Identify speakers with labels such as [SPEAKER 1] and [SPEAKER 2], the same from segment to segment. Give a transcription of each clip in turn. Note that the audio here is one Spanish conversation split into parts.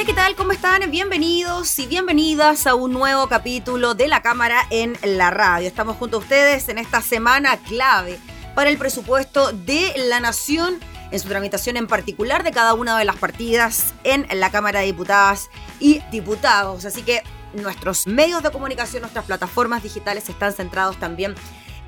[SPEAKER 1] Hola, ¿qué tal? ¿Cómo están? Bienvenidos y bienvenidas a un nuevo capítulo de la Cámara en la Radio. Estamos junto a ustedes en esta semana clave para el presupuesto de la Nación en su tramitación en particular de cada una de las partidas en la Cámara de Diputadas y Diputados. Así que nuestros medios de comunicación, nuestras plataformas digitales están centrados también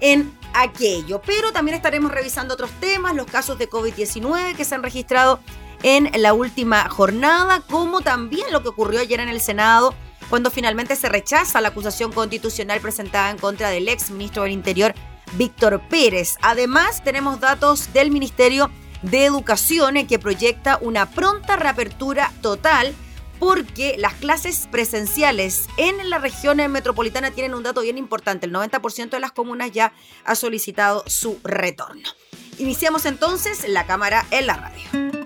[SPEAKER 1] en aquello. Pero también estaremos revisando otros temas, los casos de COVID-19 que se han registrado en la última jornada, como también lo que ocurrió ayer en el Senado, cuando finalmente se rechaza la acusación constitucional presentada en contra del ex ministro del Interior, Víctor Pérez. Además, tenemos datos del Ministerio de Educación que proyecta una pronta reapertura total porque las clases presenciales en la región metropolitana tienen un dato bien importante. El 90% de las comunas ya ha solicitado su retorno. Iniciamos entonces la cámara en la radio.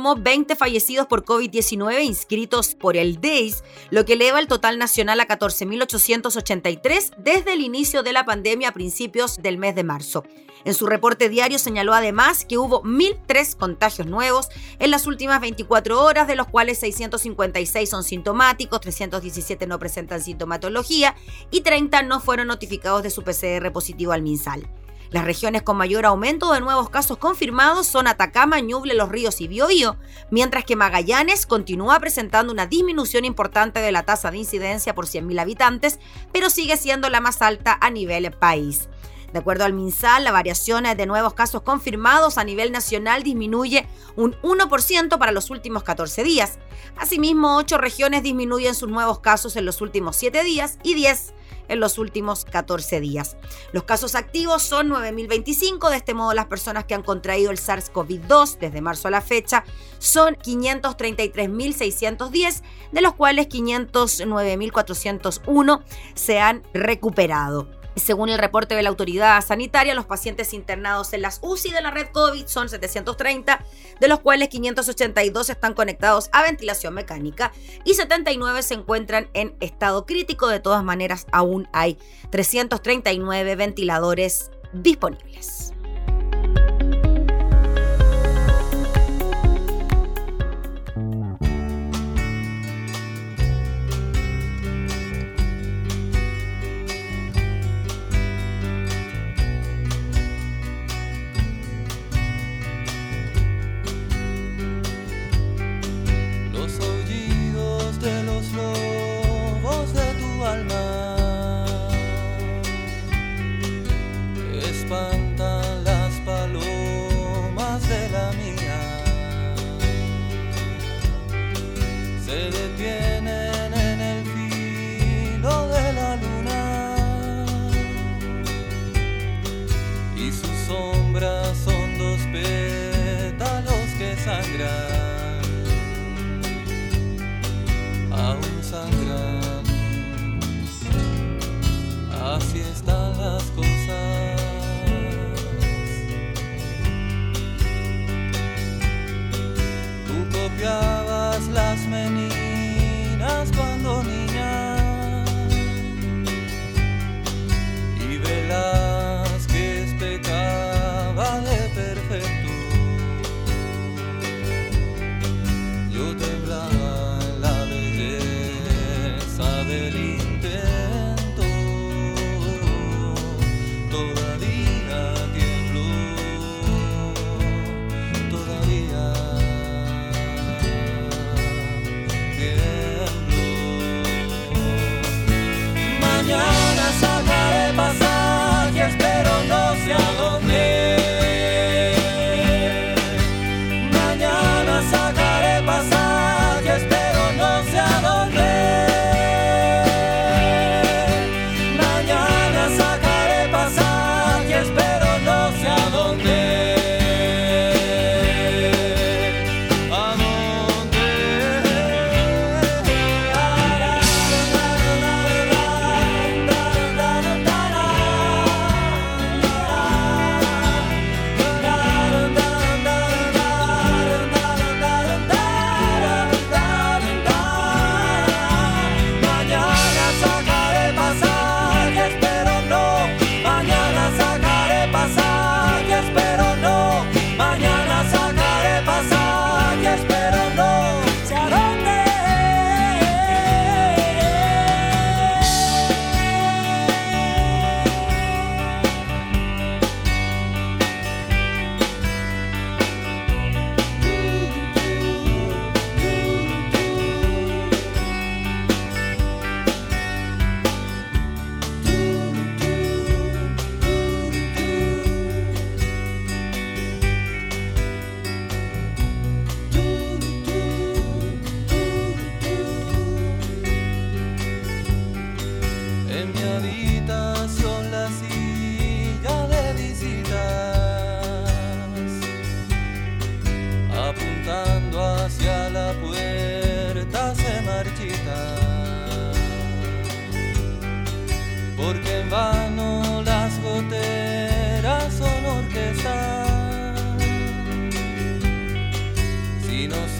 [SPEAKER 1] Informó 20 fallecidos por COVID-19 inscritos por el DEIS, lo que eleva el total nacional a 14.883 desde el inicio de la pandemia a principios del mes de marzo. En su reporte diario señaló además que hubo 1.003 contagios nuevos en las últimas 24 horas, de los cuales 656 son sintomáticos, 317 no presentan sintomatología y 30 no fueron notificados de su PCR positivo al MinSal. Las regiones con mayor aumento de nuevos casos confirmados son Atacama, Ñuble, Los Ríos y Biobío, mientras que Magallanes continúa presentando una disminución importante de la tasa de incidencia por 100.000 habitantes, pero sigue siendo la más alta a nivel país. De acuerdo al MinSal, la variación de nuevos casos confirmados a nivel nacional disminuye un 1% para los últimos 14 días. Asimismo, 8 regiones disminuyen sus nuevos casos en los últimos 7 días y 10 en los últimos 14 días. Los casos activos son 9.025, de este modo las personas que han contraído el SARS-CoV-2 desde marzo a la fecha son 533.610, de los cuales 509.401 se han recuperado. Según el reporte de la autoridad sanitaria, los pacientes internados en las UCI de la red COVID son 730, de los cuales 582 están conectados a ventilación mecánica y 79 se encuentran en estado crítico. De todas maneras, aún hay 339 ventiladores disponibles.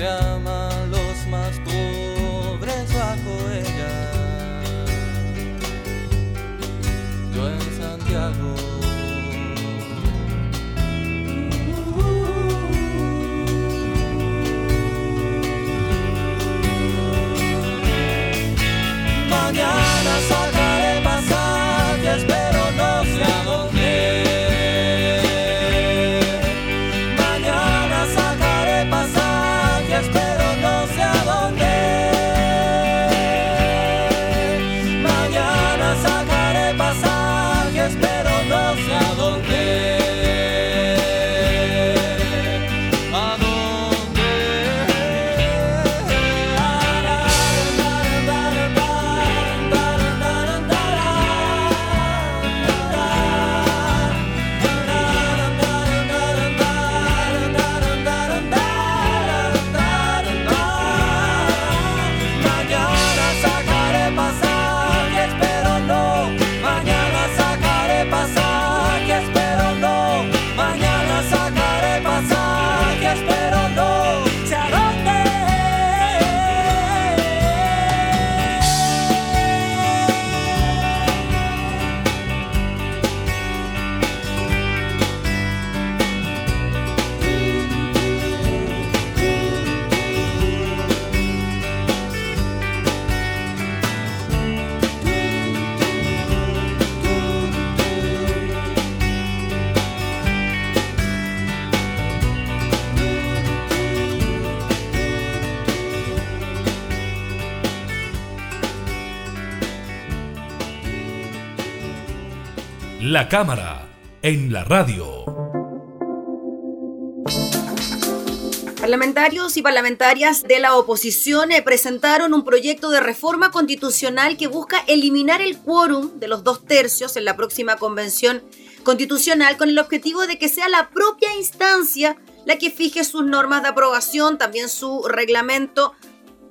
[SPEAKER 1] chama.
[SPEAKER 2] La cámara en la radio.
[SPEAKER 1] Parlamentarios y parlamentarias de la oposición eh, presentaron un proyecto de reforma constitucional que busca eliminar el quórum de los dos tercios en la próxima convención constitucional con el objetivo de que sea la propia instancia la que fije sus normas de aprobación, también su reglamento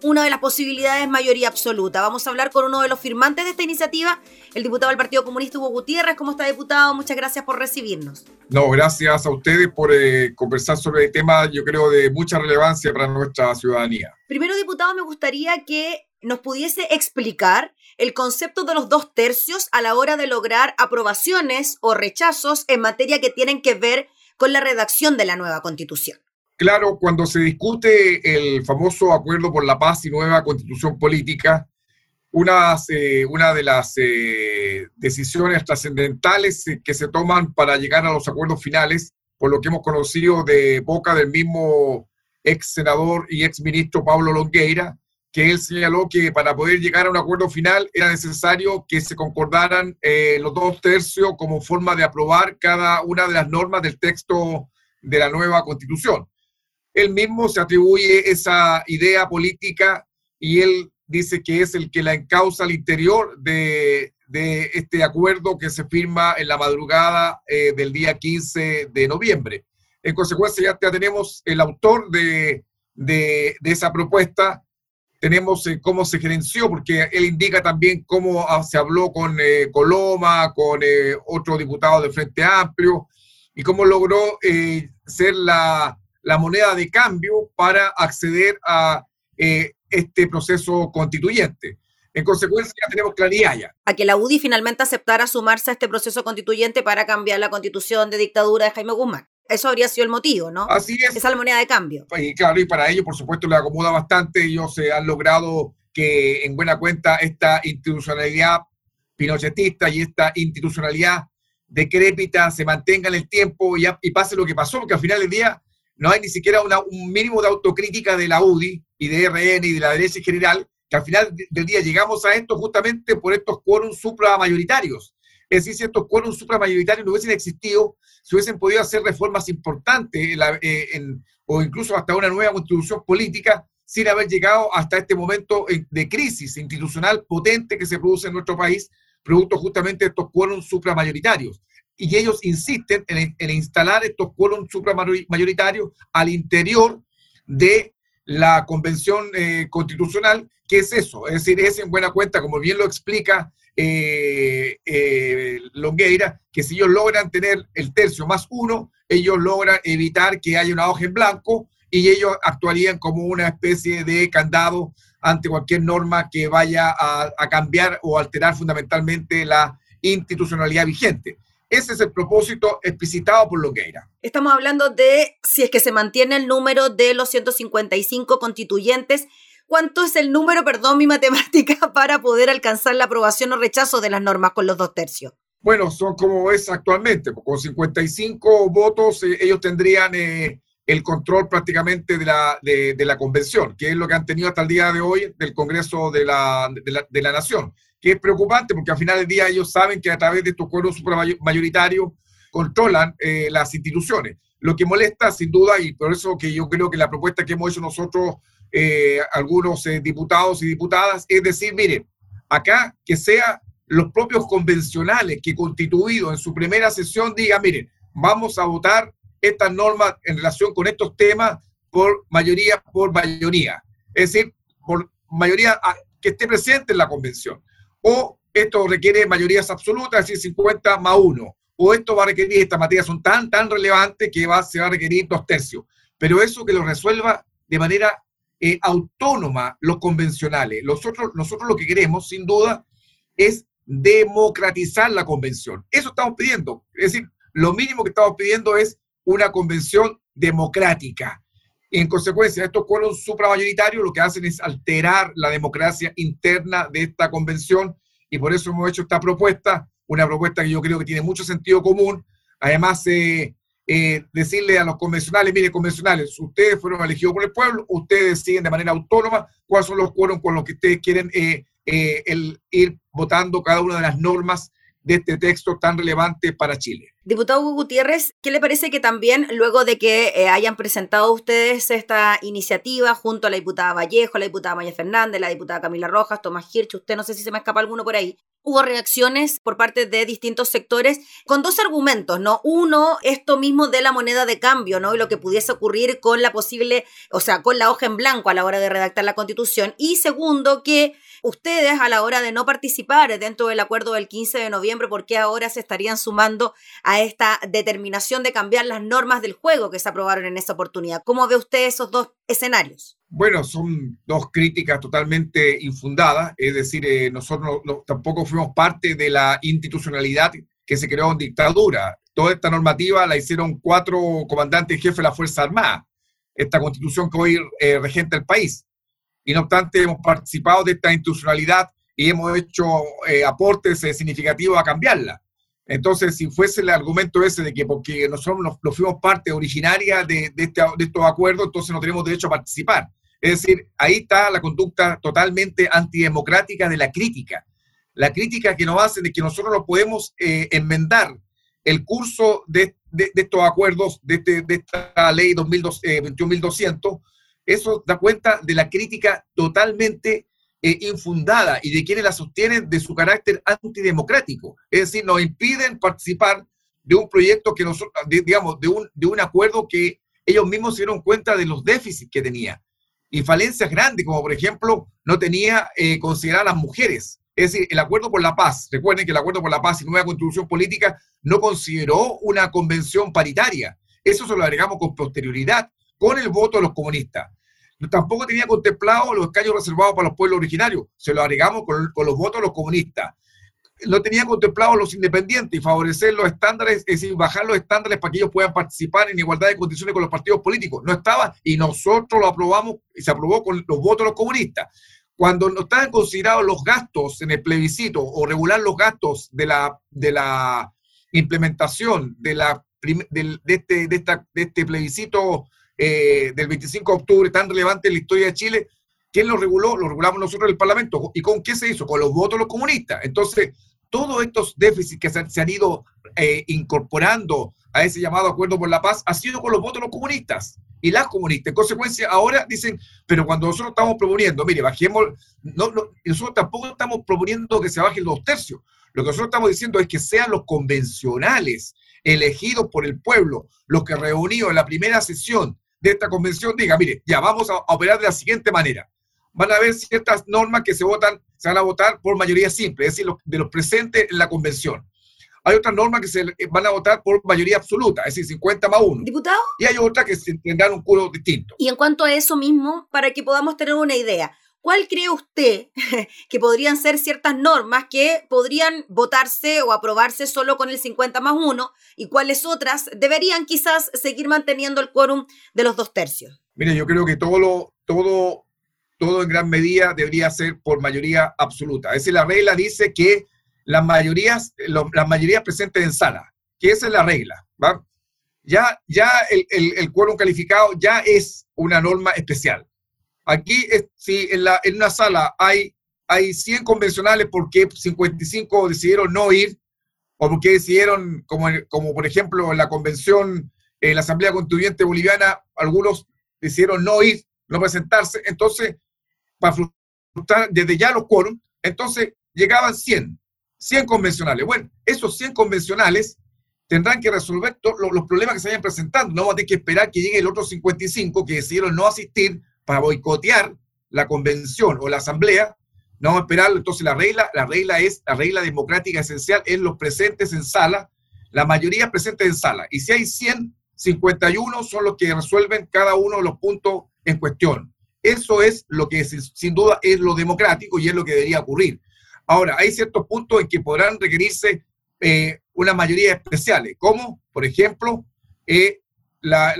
[SPEAKER 1] una de las posibilidades es mayoría absoluta. Vamos a hablar con uno de los firmantes de esta iniciativa, el diputado del Partido Comunista Hugo Gutiérrez. ¿Cómo está, diputado? Muchas gracias por recibirnos.
[SPEAKER 3] No, gracias a ustedes por eh, conversar sobre el tema, yo creo, de mucha relevancia para nuestra ciudadanía.
[SPEAKER 1] Primero, diputado, me gustaría que nos pudiese explicar el concepto de los dos tercios a la hora de lograr aprobaciones o rechazos en materia que tienen que ver con la redacción de la nueva constitución.
[SPEAKER 3] Claro, cuando se discute el famoso acuerdo por la paz y nueva constitución política, una, eh, una de las eh, decisiones trascendentales que se toman para llegar a los acuerdos finales, por lo que hemos conocido de boca del mismo ex senador y ex ministro Pablo Longueira, que él señaló que para poder llegar a un acuerdo final era necesario que se concordaran eh, los dos tercios como forma de aprobar cada una de las normas del texto de la nueva constitución él mismo se atribuye esa idea política y él dice que es el que la encausa al interior de, este acuerdo que se firma en la madrugada eh, del día 15 de noviembre. En consecuencia, ya, tenemos el autor de, esa propuesta, tenemos eh, cómo se gerenció, porque él indica también cómo ah, se habló con eh, Coloma, con otro diputado del Frente Amplio, y cómo logró ser la, la moneda de cambio para acceder a eh, este proceso constituyente. En consecuencia, ya tenemos claridad ya.
[SPEAKER 1] A que la UDI finalmente aceptara sumarse a este proceso constituyente para cambiar la constitución de dictadura de Jaime Guzmán. Eso habría sido el motivo, ¿no?
[SPEAKER 3] Así es.
[SPEAKER 1] Esa es la moneda de cambio.
[SPEAKER 3] Y claro, y para ello, por supuesto, le acomoda bastante. Ellos se han logrado que, en buena cuenta, esta institucionalidad pinochetista y esta institucionalidad decrépita se mantenga en el tiempo y, y pase lo que pasó, porque al final del día no hay ni siquiera un mínimo de autocrítica de la UDI y de RN y de la derecha en general, que al final del día llegamos a esto justamente por estos quórums supramayoritarios. Es decir, si estos quórums supramayoritarios no hubiesen existido, se hubiesen podido hacer reformas importantes eh, o incluso hasta una nueva constitución política sin haber llegado hasta este momento de crisis institucional potente que se produce en nuestro país, producto justamente de estos quórums supramayoritarios y ellos insisten en, instalar estos quórums supramayoritarios al interior de la convención eh, constitucional, que es eso, es decir, es en buena cuenta, como bien lo explica eh, eh, Longueira, que si ellos logran tener el tercio más uno, ellos logran evitar que haya una hoja en blanco y ellos actuarían como una especie de candado ante cualquier norma que vaya a, cambiar o alterar fundamentalmente la institucionalidad vigente. Ese es el propósito explicitado por Loqueira.
[SPEAKER 1] Estamos hablando de si es que se mantiene el número de los 155 constituyentes. ¿Cuánto es el número, perdón mi matemática, para poder alcanzar la aprobación o rechazo de las normas con los dos tercios?
[SPEAKER 3] Bueno, son como es actualmente. Con 55 votos eh, ellos tendrían eh, el control prácticamente de la, de, la convención, que es lo que han tenido hasta el día de hoy del Congreso de la, de la, Nación, que es preocupante porque al final del día ellos saben que a través de estos cuerpos mayoritarios controlan eh, las instituciones. Lo que molesta, sin duda, y por eso que yo creo que la propuesta que hemos hecho nosotros, eh, algunos eh, diputados y diputadas, es decir, mire, acá que sea los propios convencionales que constituidos en su primera sesión digan, miren, vamos a votar estas normas en relación con estos temas por mayoría, por mayoría. Es decir, por mayoría ah, que esté presente en la convención. O esto requiere mayorías absolutas, es decir, 50 más 1. O esto va a requerir, estas materias son tan, tan relevantes que va, se va a requerir dos tercios. Pero eso que lo resuelva de manera eh, autónoma los convencionales. Nosotros, nosotros lo que queremos, sin duda, es democratizar la convención. Eso estamos pidiendo. Es decir, lo mínimo que estamos pidiendo es una convención democrática. En consecuencia, estos cuerpos supramayoritarios lo que hacen es alterar la democracia interna de esta convención y por eso hemos hecho esta propuesta, una propuesta que yo creo que tiene mucho sentido común. Además, eh, eh, decirle a los convencionales, mire, convencionales, ustedes fueron elegidos por el pueblo, ustedes siguen de manera autónoma cuáles son los cuerpos con los que ustedes quieren eh, el, ir votando cada una de las normas de este texto tan relevante para Chile.
[SPEAKER 1] Diputado Gutiérrez, ¿qué le parece que también luego de que eh, hayan presentado ustedes esta iniciativa junto a la diputada Vallejo, la diputada Maya Fernández, la diputada Camila Rojas, Tomás Hirsch, usted no sé si se me escapa alguno por ahí, hubo reacciones por parte de distintos sectores con dos argumentos, ¿no? Uno, esto mismo de la moneda de cambio, ¿no? Y lo que pudiese ocurrir con la posible, o sea, con la hoja en blanco a la hora de redactar la constitución. Y segundo, que ustedes a la hora de no participar dentro del acuerdo del 15 de noviembre, porque ahora se estarían sumando a esta determinación de cambiar las normas del juego que se aprobaron en esa oportunidad. ¿Cómo ve usted esos dos escenarios?
[SPEAKER 3] Bueno, son dos críticas totalmente infundadas, es decir, eh, nosotros tampoco fuimos parte de la institucionalidad que se creó en dictadura. Toda esta normativa la hicieron cuatro comandantes jefes de la Fuerza Armada, esta constitución que hoy eh, regenta el país y no obstante hemos participado de esta institucionalidad y hemos hecho eh, aportes eh, significativos a cambiarla. Entonces, si fuese el argumento ese de que porque nosotros nos, fuimos parte originaria de, este, de estos acuerdos, entonces no tenemos derecho a participar. Es decir, ahí está la conducta totalmente antidemocrática de la crítica. La crítica que nos hacen de que nosotros no podemos eh, enmendar el curso de, de, estos acuerdos, de, este, esta ley 21.200, eso da cuenta de la crítica totalmente eh, infundada y de quienes la sostienen de su carácter antidemocrático. Es decir, nos impiden participar de un proyecto que nosotros, digamos, de un, de un acuerdo que ellos mismos se dieron cuenta de los déficits que tenía y falencias grandes, como por ejemplo, no tenía eh, considerar a las mujeres. Es decir, el acuerdo por la paz, recuerden que el acuerdo por la paz y nueva constitución política no consideró una convención paritaria. Eso se lo agregamos con posterioridad, con el voto de los comunistas tampoco tenía contemplado los escaños reservados para los pueblos originarios, se lo agregamos con, los votos de los comunistas. No tenía contemplado los independientes y favorecer los estándares, es decir, bajar los estándares para que ellos puedan participar en igualdad de condiciones con los partidos políticos. No estaba y nosotros lo aprobamos y se aprobó con los votos de los comunistas. Cuando no estaban considerados los gastos en el plebiscito o regular los gastos de la, de la implementación de, la, de, este, de, esta, de este plebiscito eh, del 25 de octubre tan relevante en la historia de Chile, ¿quién lo reguló? Lo regulamos nosotros en el Parlamento. ¿Y con qué se hizo? Con los votos de los comunistas. Entonces, todos estos déficits que se, han ido eh, incorporando a ese llamado acuerdo por la paz ha sido con los votos de los comunistas y las comunistas. En consecuencia, ahora dicen, pero cuando nosotros estamos proponiendo, mire, bajemos, no, nosotros tampoco estamos proponiendo que se bajen los tercios. Lo que nosotros estamos diciendo es que sean los convencionales elegidos por el pueblo, los que reunidos en la primera sesión de esta convención diga, mire, ya vamos a, operar de la siguiente manera. Van a haber ciertas normas que se votan, se van a votar por mayoría simple, es decir, de los presentes en la convención. hay otras normas que se van a votar por mayoría absoluta, es decir, 50 más 1.
[SPEAKER 1] ¿Diputado?
[SPEAKER 3] Y hay otras que tendrán un culo distinto.
[SPEAKER 1] Y en cuanto a eso mismo, para que podamos tener una idea, ¿cuál cree usted que podrían ser ciertas normas que podrían votarse o aprobarse solo con el 50 más 1 y cuáles otras deberían quizás seguir manteniendo el quórum de los dos tercios?
[SPEAKER 3] Mire, yo creo que todo lo, todo, todo en gran medida debería ser por mayoría absoluta. Es decir, la regla dice que las mayorías, las mayorías presentes en sala, que esa es la regla. Ya, ya el, el quórum calificado ya es una norma especial. Aquí, si en, la, en una sala hay, hay 100 convencionales porque 55 decidieron no ir, o porque decidieron, como, como por ejemplo en la convención, en la Asamblea Constituyente Boliviana, algunos decidieron no ir, no presentarse, entonces, para frustrar desde ya los quórum, entonces llegaban 100, 100 convencionales. Bueno, esos 100 convencionales tendrán que resolver los problemas que se vayan presentando. No vamos a tener que esperar que llegue el otro 55 que decidieron no asistir para boicotear la convención o la asamblea. No vamos a esperar. Entonces la regla, la regla es, la regla democrática esencial es los presentes en sala, la mayoría presentes en sala. Y si hay 100, 51 son los que resuelven cada uno de los puntos en cuestión. Eso es lo que sin duda es lo democrático y es lo que debería ocurrir. Ahora, hay ciertos puntos en que podrán requerirse eh, una mayoría especiales, como, por ejemplo, eh, la,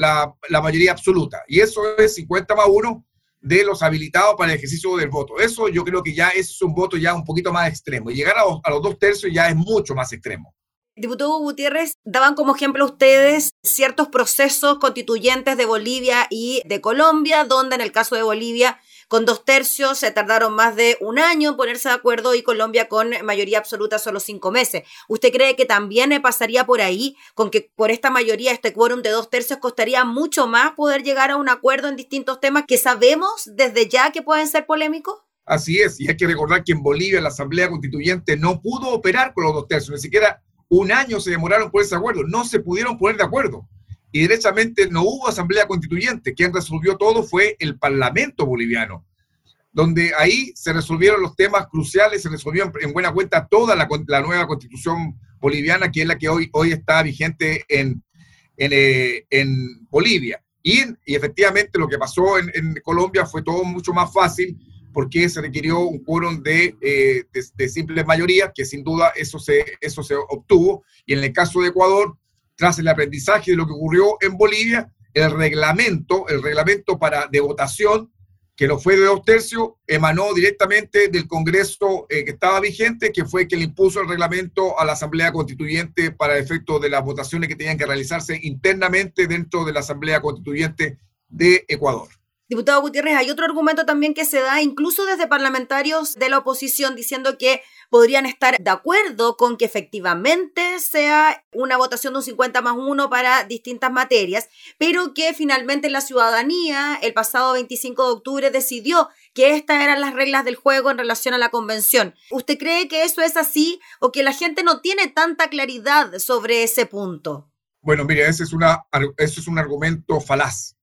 [SPEAKER 3] la, mayoría absoluta. Y eso es 50 más 1 de los habilitados para el ejercicio del voto. Eso yo creo que ya es un voto ya un poquito más extremo. Y llegar a a los dos tercios ya es mucho más extremo.
[SPEAKER 1] Diputado Gutiérrez, daban como ejemplo ustedes ciertos procesos constituyentes de Bolivia y de Colombia, donde en el caso de Bolivia con dos tercios se tardaron más de un año en ponerse de acuerdo y Colombia con mayoría absoluta solo cinco meses. ¿Usted cree que también pasaría por ahí, con que por esta mayoría, este quórum de dos tercios, costaría mucho más poder llegar a un acuerdo en distintos temas que sabemos desde ya que pueden ser polémicos?
[SPEAKER 3] Así es, y hay que recordar que en Bolivia la Asamblea Constituyente no pudo operar con los dos tercios, ni siquiera un año se demoraron por ese acuerdo, no se pudieron poner de acuerdo. Y derechamente no hubo asamblea constituyente. Quien resolvió todo fue el Parlamento boliviano, donde ahí se resolvieron los temas cruciales, se resolvió en buena cuenta toda la, nueva constitución boliviana, que es la que hoy, hoy está vigente en, en, eh, Bolivia. Y, y, efectivamente lo que pasó en, en Colombia fue todo mucho más fácil porque se requirió un quórum de, eh, de, simple mayoría, que sin duda eso se, eso se obtuvo. Y en el caso de Ecuador, tras el aprendizaje de lo que ocurrió en Bolivia, el reglamento, el reglamento para, de votación, que lo fue de dos tercios, emanó directamente del Congreso eh, que estaba vigente, que fue quien le impuso el reglamento a la Asamblea Constituyente para efecto de las votaciones que tenían que realizarse internamente dentro de la Asamblea Constituyente de Ecuador.
[SPEAKER 1] Diputado Gutiérrez, hay otro argumento también que se da incluso desde parlamentarios de la oposición diciendo que podrían estar de acuerdo con que efectivamente sea una votación de un 50 más 1 para distintas materias, pero que finalmente la ciudadanía el pasado 25 de octubre decidió que estas eran las reglas del juego en relación a la convención. ¿Usted cree que eso es así o que la gente no tiene tanta claridad sobre ese punto?
[SPEAKER 3] Bueno, mire, ese es, una, ese es un argumento falaz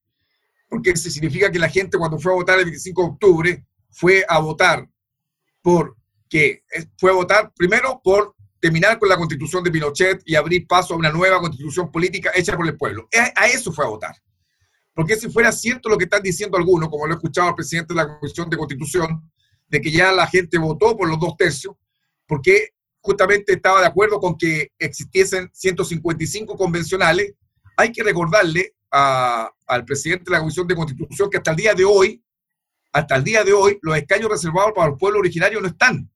[SPEAKER 3] porque eso significa que la gente cuando fue a votar el 25 de octubre fue a votar por que fue a votar primero por terminar con la constitución de Pinochet y abrir paso a una nueva constitución política hecha por el pueblo. A, eso fue a votar. Porque si fuera cierto lo que están diciendo algunos, como lo he escuchado al presidente de la Comisión de Constitución, de que ya la gente votó por los dos tercios, porque justamente estaba de acuerdo con que existiesen 155 convencionales, hay que recordarle al presidente de la Comisión de Constitución que hasta el día de hoy, hasta el día de hoy, los escaños reservados para el pueblo originario no están.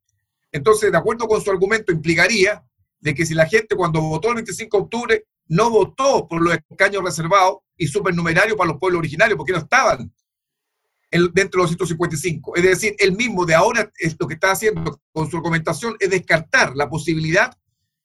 [SPEAKER 3] Entonces, de acuerdo con su argumento, implicaría de que si la gente cuando votó el 25 de octubre no votó por los escaños reservados y supernumerarios para los pueblos originarios, porque no estaban dentro de los 155. Es decir, él mismo de ahora es lo que está haciendo con su argumentación es descartar la posibilidad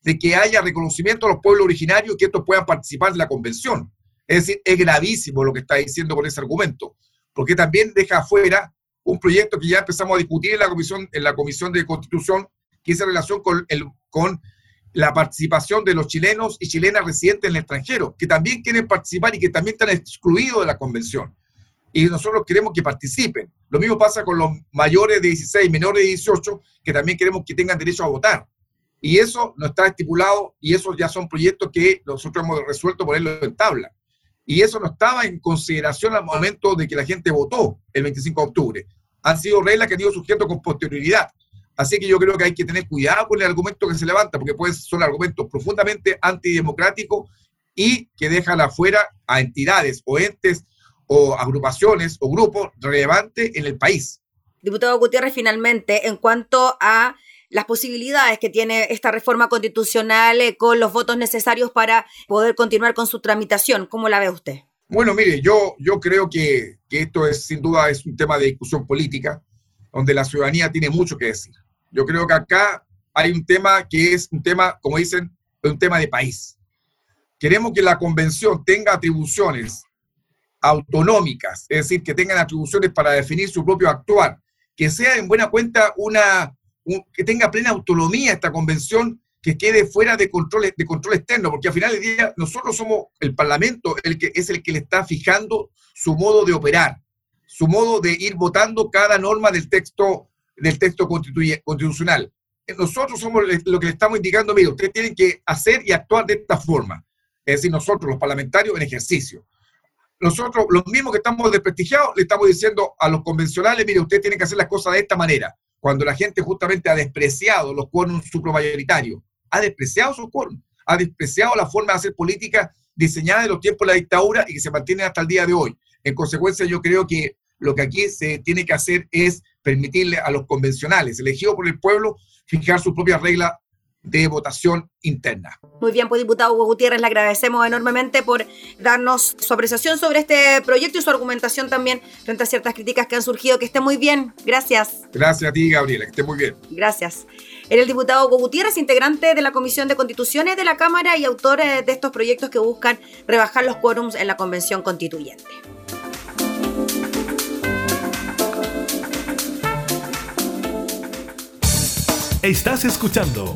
[SPEAKER 3] de que haya reconocimiento a los pueblos originarios y que estos puedan participar de la convención. Es decir, es gravísimo lo que está diciendo con ese argumento, porque también deja afuera un proyecto que ya empezamos a discutir en la Comisión, en la comisión de Constitución, que es en relación con, el, con la participación de los chilenos y chilenas residentes en el extranjero, que también quieren participar y que también están excluidos de la convención. Y nosotros queremos que participen. Lo mismo pasa con los mayores de 16, menores de 18, que también queremos que tengan derecho a votar. Y eso no está estipulado y esos ya son proyectos que nosotros hemos resuelto ponerlo en tabla. Y eso no estaba en consideración al momento de que la gente votó el 25 de octubre. Han sido reglas que han ido surgiendo con posterioridad. Así que yo creo que hay que tener cuidado con el argumento que se levanta, porque pues son argumentos profundamente antidemocráticos y que dejan afuera a entidades o entes o agrupaciones o grupos relevantes en el país.
[SPEAKER 1] Diputado Gutiérrez, finalmente, en cuanto a las posibilidades que tiene esta reforma constitucional eh, con los votos necesarios para poder continuar con su tramitación, ¿cómo la ve usted?
[SPEAKER 3] Bueno, mire, yo, yo creo que, que esto es sin duda es un tema de discusión política, donde la ciudadanía tiene mucho que decir. Yo creo que acá hay un tema que es un tema, como dicen, un tema de país. Queremos que la convención tenga atribuciones autonómicas, es decir, que tengan atribuciones para definir su propio actuar, que sea en buena cuenta una, que tenga plena autonomía esta convención, que quede fuera de control, de control externo, porque al final del día nosotros somos el Parlamento, el que es el que le está fijando su modo de operar, su modo de ir votando cada norma del texto del texto constitucional. Nosotros somos lo que le estamos indicando, mire, ustedes tienen que hacer y actuar de esta forma. Es decir, nosotros, los parlamentarios, en ejercicio. Nosotros, los mismos que estamos desprestigiados, le estamos diciendo a los convencionales, mire, ustedes tienen que hacer las cosas de esta manera. Cuando la gente justamente ha despreciado los quórums supramayoritarios, ha despreciado sus quórums, ha despreciado la forma de hacer política diseñada en los tiempos de la dictadura y que se mantiene hasta el día de hoy. En consecuencia, yo creo que lo que aquí se tiene que hacer es permitirle a los convencionales elegidos por el pueblo fijar sus propias reglas de votación interna.
[SPEAKER 1] Muy bien, pues diputado Hugo Gutiérrez, le agradecemos enormemente por darnos su apreciación sobre este proyecto y su argumentación también frente a ciertas críticas que han surgido. Que esté muy bien. Gracias.
[SPEAKER 3] Gracias a ti, Gabriela. Que esté muy bien.
[SPEAKER 1] Gracias. Era el diputado Hugo Gutiérrez, integrante de la Comisión de Constituciones de la Cámara y autor eh, de estos proyectos que buscan rebajar los quórums en la Convención Constituyente.
[SPEAKER 4] Estás escuchando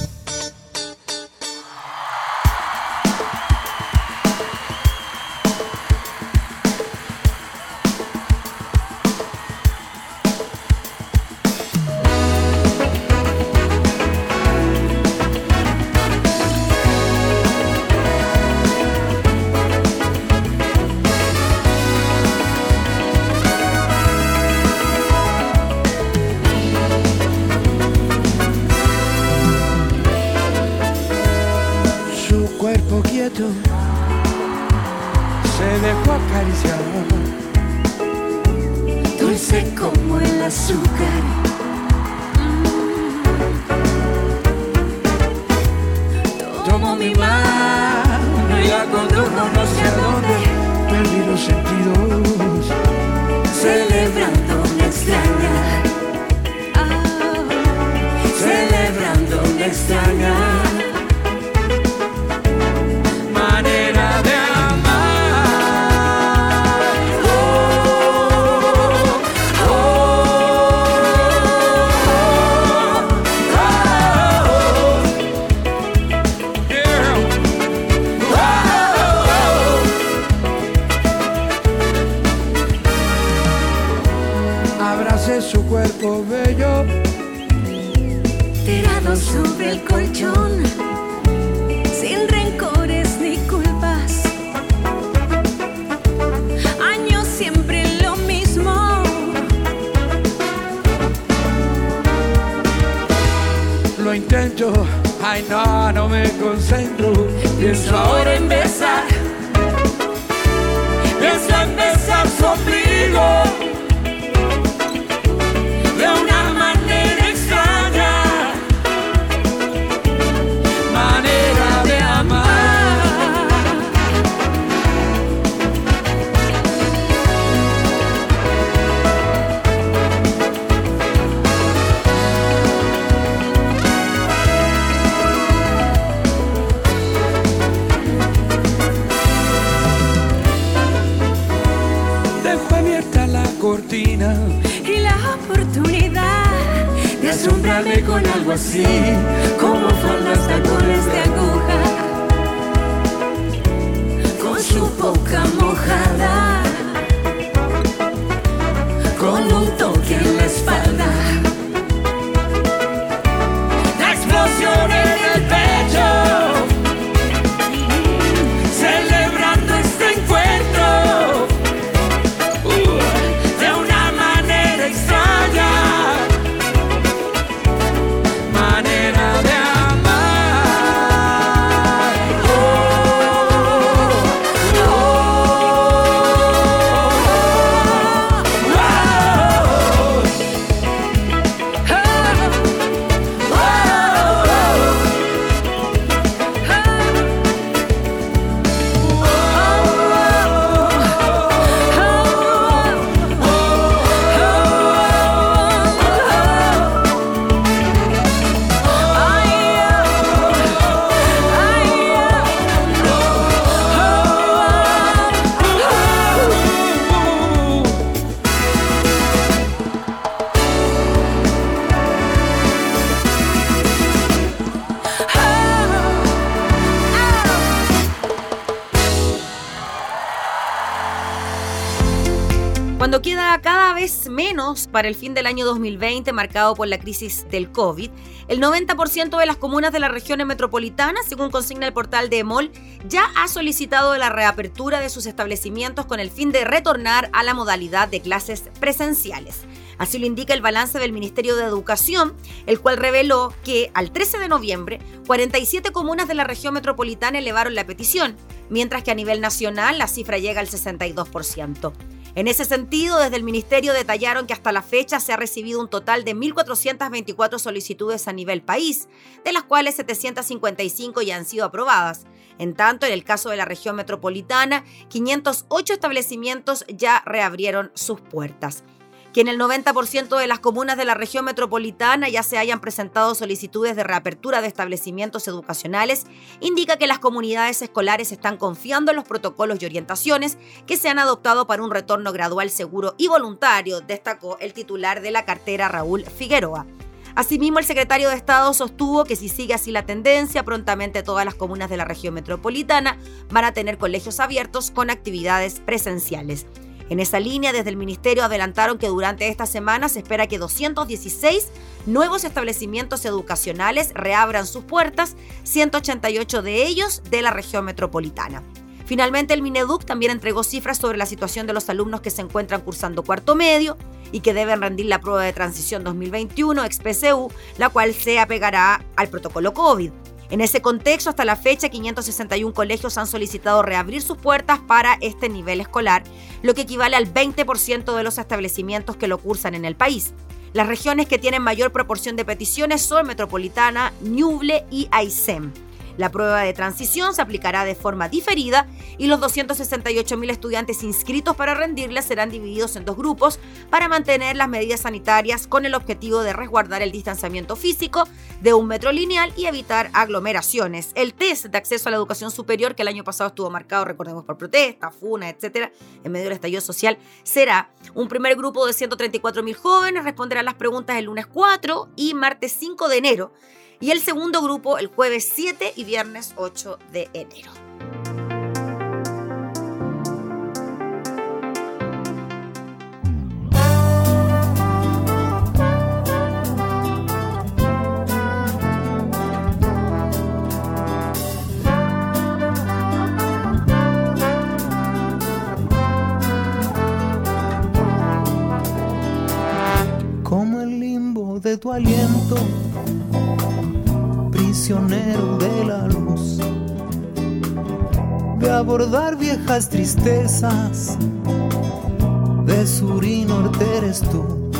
[SPEAKER 1] Para el fin del año 2020 marcado por la crisis del COVID, el 90% de las comunas de las regiones metropolitanas, según consigna el portal de EMOL, ya ha solicitado la reapertura de sus establecimientos con el fin de retornar a la modalidad de clases presenciales. Así lo indica el balance del Ministerio de Educación, el cual reveló que al 13 de noviembre, 47 comunas de la región metropolitana elevaron la petición, mientras que a nivel nacional la cifra llega al 62%. En ese sentido, desde el Ministerio detallaron que hasta la fecha se ha recibido un total de 1.424 solicitudes a nivel país, de las cuales 755 ya han sido aprobadas. En tanto, en el caso de la región metropolitana, 508 establecimientos ya reabrieron sus puertas que en el 90% de las comunas de la región metropolitana ya se hayan presentado solicitudes de reapertura de establecimientos educacionales, indica que las comunidades escolares están confiando en los protocolos y orientaciones que se han adoptado para un retorno gradual, seguro y voluntario, destacó el titular de la cartera Raúl Figueroa. Asimismo, el secretario de Estado sostuvo que si sigue así la tendencia, prontamente todas las comunas de la región metropolitana van a tener colegios abiertos con actividades presenciales. En esa línea, desde el Ministerio adelantaron que durante esta semana se espera que 216 nuevos establecimientos educacionales reabran sus puertas, 188 de ellos de la región metropolitana. Finalmente, el Mineduc también entregó cifras sobre la situación de los alumnos que se encuentran cursando cuarto medio y que deben rendir la prueba de transición 2021 ex-PCU, la cual se apegará al protocolo COVID. En ese contexto, hasta la fecha, 561 colegios han solicitado reabrir sus puertas para este nivel escolar, lo que equivale al 20% de los establecimientos que lo cursan en el país. Las regiones que tienen mayor proporción de peticiones son Metropolitana, Ñuble y Aysén. La prueba de transición se aplicará de forma diferida y los 268.000 estudiantes inscritos para rendirla serán divididos en dos grupos para mantener las medidas sanitarias con el objetivo de resguardar el distanciamiento físico de un metro lineal y evitar aglomeraciones. El test de acceso a la educación superior, que el año pasado estuvo marcado, recordemos, por protesta, funa, etcétera, en medio del estallido social, será un primer grupo de 134.000 jóvenes, responderán las preguntas el lunes 4 y martes 5 de enero y el segundo grupo el jueves 7 y viernes 8 de enero.
[SPEAKER 5] Tu aliento de la luz, de abordar viejas tristezas, de sur eres tú,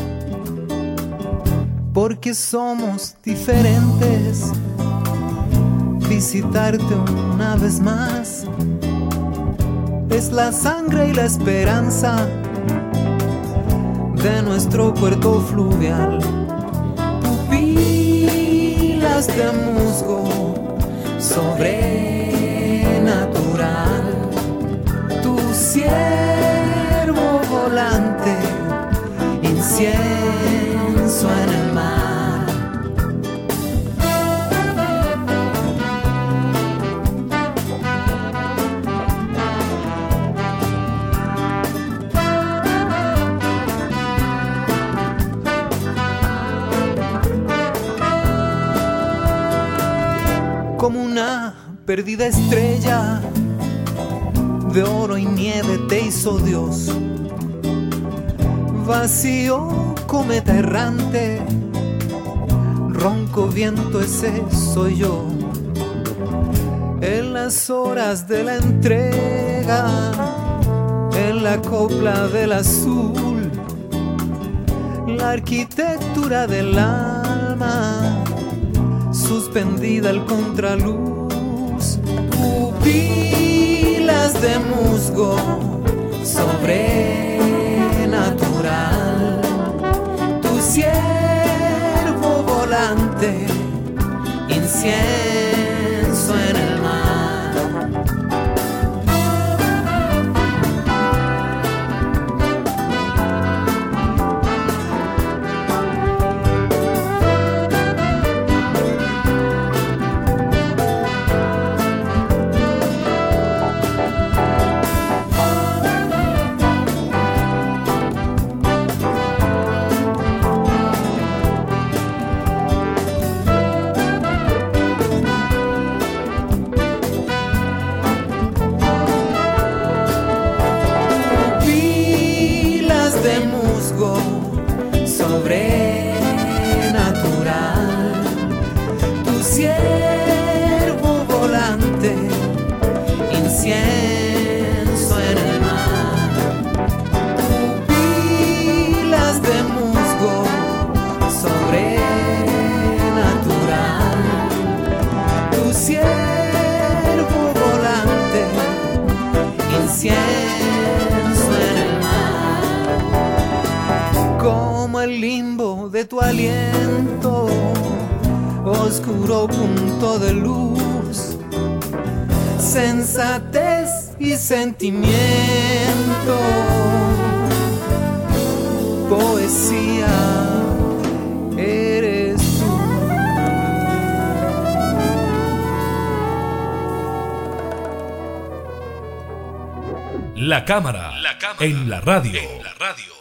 [SPEAKER 5] porque somos diferentes. Visitarte una vez más es la sangre y la esperanza de nuestro puerto fluvial de musgo sobrenatural. Tu siervo perdida estrella de oro y nieve te hizo Dios. Vacío cometa errante, ronco viento ese soy yo. En las horas de la entrega, en la copla del azul, la arquitectura del alma, suspendida al contraluz pupilas de musgo sobrenatural. Tu siervo volante, incienso aliento, oscuro punto de luz, sensatez y sentimiento, poesía eres tú.
[SPEAKER 2] La cámara, la cámara en la radio. En la radio.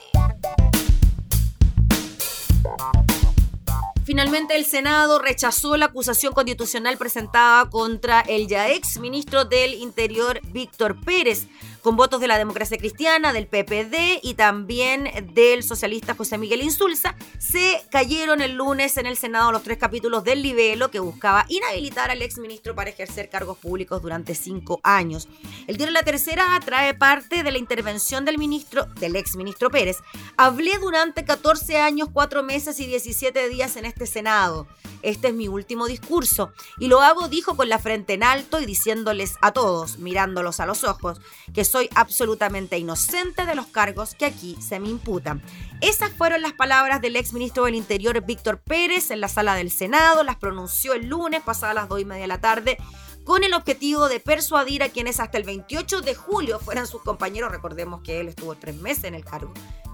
[SPEAKER 1] Finalmente, el Senado rechazó la acusación constitucional presentada contra el ya ex ministro del Interior, Víctor Pérez con votos de la democracia cristiana, del PPD y también del socialista José Miguel Insulza, se cayeron el lunes en el Senado los tres capítulos del libelo que buscaba inhabilitar al exministro para ejercer cargos públicos durante cinco años. El diario La Tercera trae parte de la intervención del ministro, del exministro Pérez. Hablé durante 14 años, 4 meses y 17 días en este Senado. Este es mi último discurso y lo hago, dijo con la frente en alto y diciéndoles a todos, mirándolos a los ojos, que soy absolutamente inocente de los cargos que aquí se me imputan. Esas fueron las palabras del ex ministro del Interior Víctor Pérez en la sala del Senado, las pronunció el lunes pasadas las 2 y media de la tarde con el objetivo de persuadir a quienes hasta el 28 de julio fueran sus compañeros, recordemos que él estuvo tres meses en el cargo,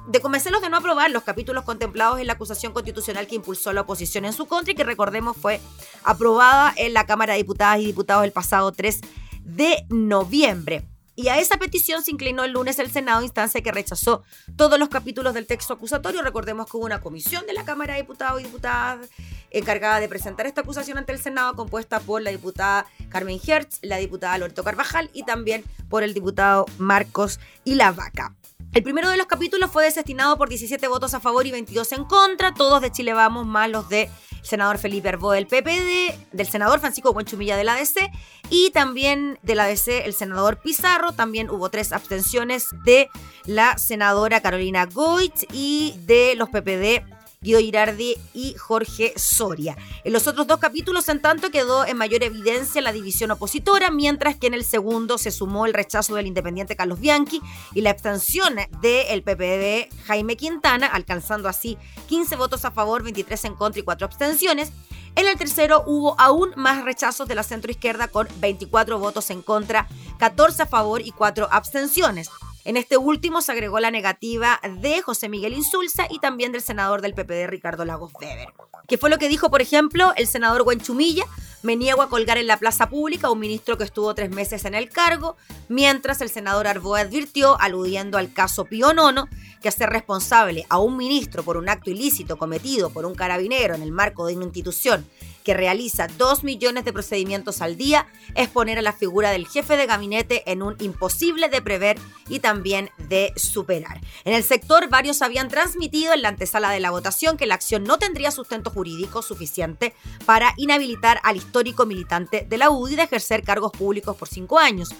[SPEAKER 1] de convencerlos de no aprobar los capítulos contemplados en la acusación constitucional que impulsó la oposición en su contra y que recordemos fue aprobada en la Cámara de Diputadas y Diputados el pasado 3 de noviembre. Y a esa petición se inclinó el lunes el Senado, instancia que rechazó todos los capítulos del texto acusatorio. Recordemos que hubo una comisión de la Cámara de Diputados y Diputadas encargada de presentar esta acusación ante el Senado, compuesta por la diputada Carmen Hertz, la diputada Loreto Carvajal y también por el diputado Marcos y la Vaca. El primero de los capítulos fue desestinado por 17 votos a favor y 22 en contra, todos de Chile Vamos, más los de senador Felipe Arbó del PPD, del senador Francisco Buenchumilla del ADC y también del ADC el senador Pizarro. También hubo tres abstenciones de la senadora Carolina Goit y de los PPD Guido Girardi y Jorge Soria. En los otros dos capítulos, en tanto, quedó en mayor evidencia la división opositora, mientras que en el segundo se sumó el rechazo del independiente Carlos Bianchi y la abstención del PPD Jaime Quintana, alcanzando así 15 votos a favor, 23 en contra y 4 abstenciones. En el tercero hubo aún más rechazos de la centroizquierda con 24 votos en contra, 14 a favor y 4 abstenciones. En este último se agregó la negativa de José Miguel Insulza y también del senador del PPD Ricardo Lagos Weber. ¿Qué fue lo que dijo, por ejemplo, el senador Guenchumilla? Me niego a colgar en la plaza pública a un ministro que estuvo tres meses en el cargo, mientras el senador Arboe advirtió, aludiendo al caso Pío Nono, que hacer responsable a un ministro por un acto ilícito cometido por un carabinero en el marco de una institución que realiza dos millones de procedimientos al día, es poner a la figura del jefe de gabinete en un imposible de prever y también de superar. En el sector, varios habían transmitido en la antesala de la votación que la acción no tendría sustento jurídico suficiente para inhabilitar al histórico militante de la UDI de ejercer cargos públicos por cinco años.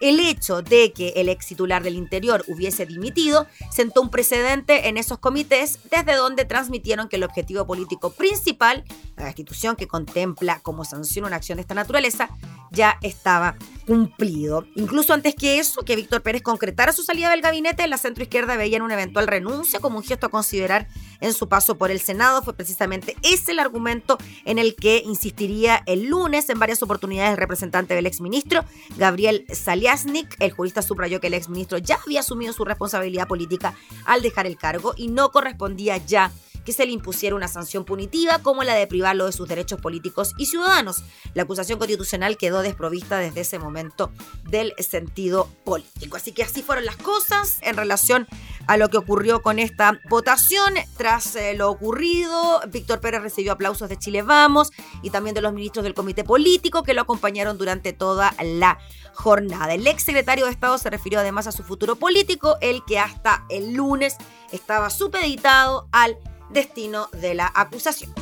[SPEAKER 1] El hecho de que el ex titular del Interior hubiese dimitido sentó un precedente en esos comités desde donde transmitieron que el objetivo político principal, la institución que contempla como sanción una acción de esta naturaleza, ya estaba cumplido. Incluso antes que eso, que Víctor Pérez concretara su salida del gabinete, la centroizquierda veía en una eventual renuncia como un gesto a considerar en su paso por el Senado. Fue precisamente ese el argumento en el que insistiría el lunes en varias oportunidades el representante del exministro, Gabriel Saliasnik. El jurista subrayó que el exministro ya había asumido su responsabilidad política al dejar el cargo y no correspondía ya que se le impusiera una sanción punitiva como la de privarlo de sus derechos políticos y ciudadanos. La acusación constitucional quedó desprovista desde ese momento del sentido político. Así que así fueron las cosas en relación a lo que ocurrió con esta votación. Tras eh, lo ocurrido, Víctor Pérez recibió aplausos de Chile Vamos y también de los ministros del comité político que lo acompañaron durante toda la jornada. El ex secretario de Estado se refirió además a su futuro político, el que hasta el lunes estaba supeditado al destino de la acusación.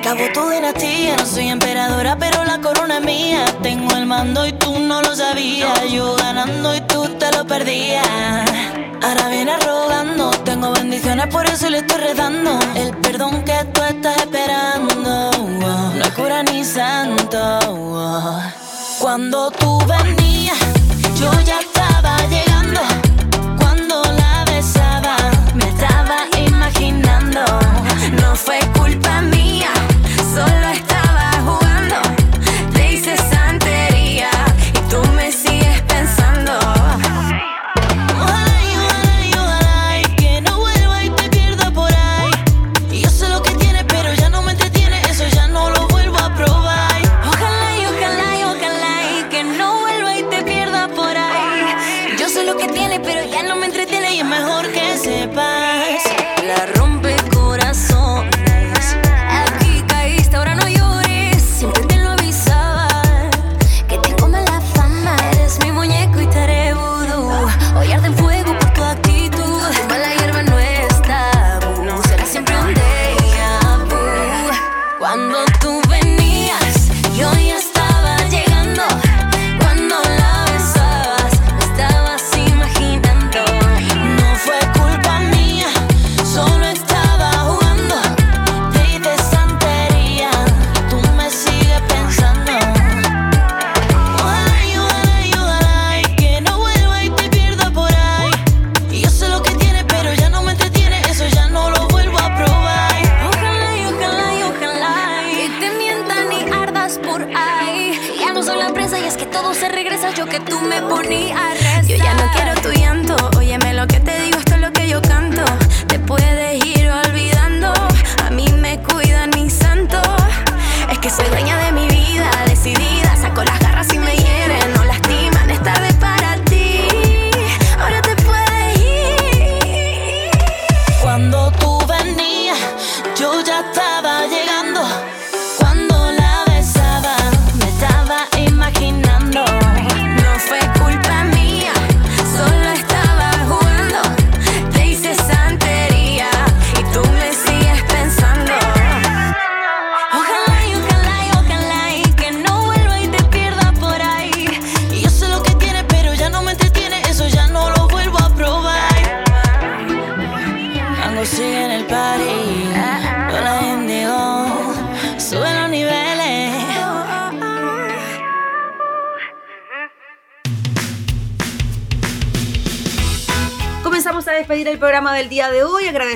[SPEAKER 6] Acabó tu dinastía, no soy emperadora, pero la corona es mía. Tengo el mando y tú no lo sabías. Yo ganando y Ahora viene rogando, tengo bendiciones, por eso le estoy redando. El perdón que tú estás esperando, no hay cura ni santo. Cuando tú venías, yo ya estaba llegando. Cuando la besaba, me estaba imaginando. No fue culpa mía.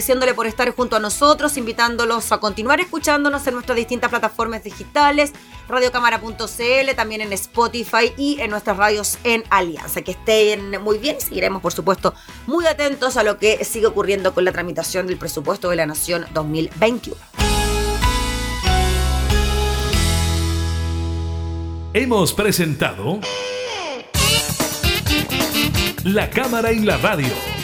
[SPEAKER 1] agradeciéndole por estar junto a nosotros, invitándolos a continuar escuchándonos en nuestras distintas plataformas digitales, radiocámara.cl, también en Spotify y en nuestras radios en Alianza. Que estén muy bien y seguiremos, por supuesto, muy atentos a lo que sigue ocurriendo con la tramitación del presupuesto de la Nación 2021.
[SPEAKER 2] Hemos presentado La Cámara y la Radio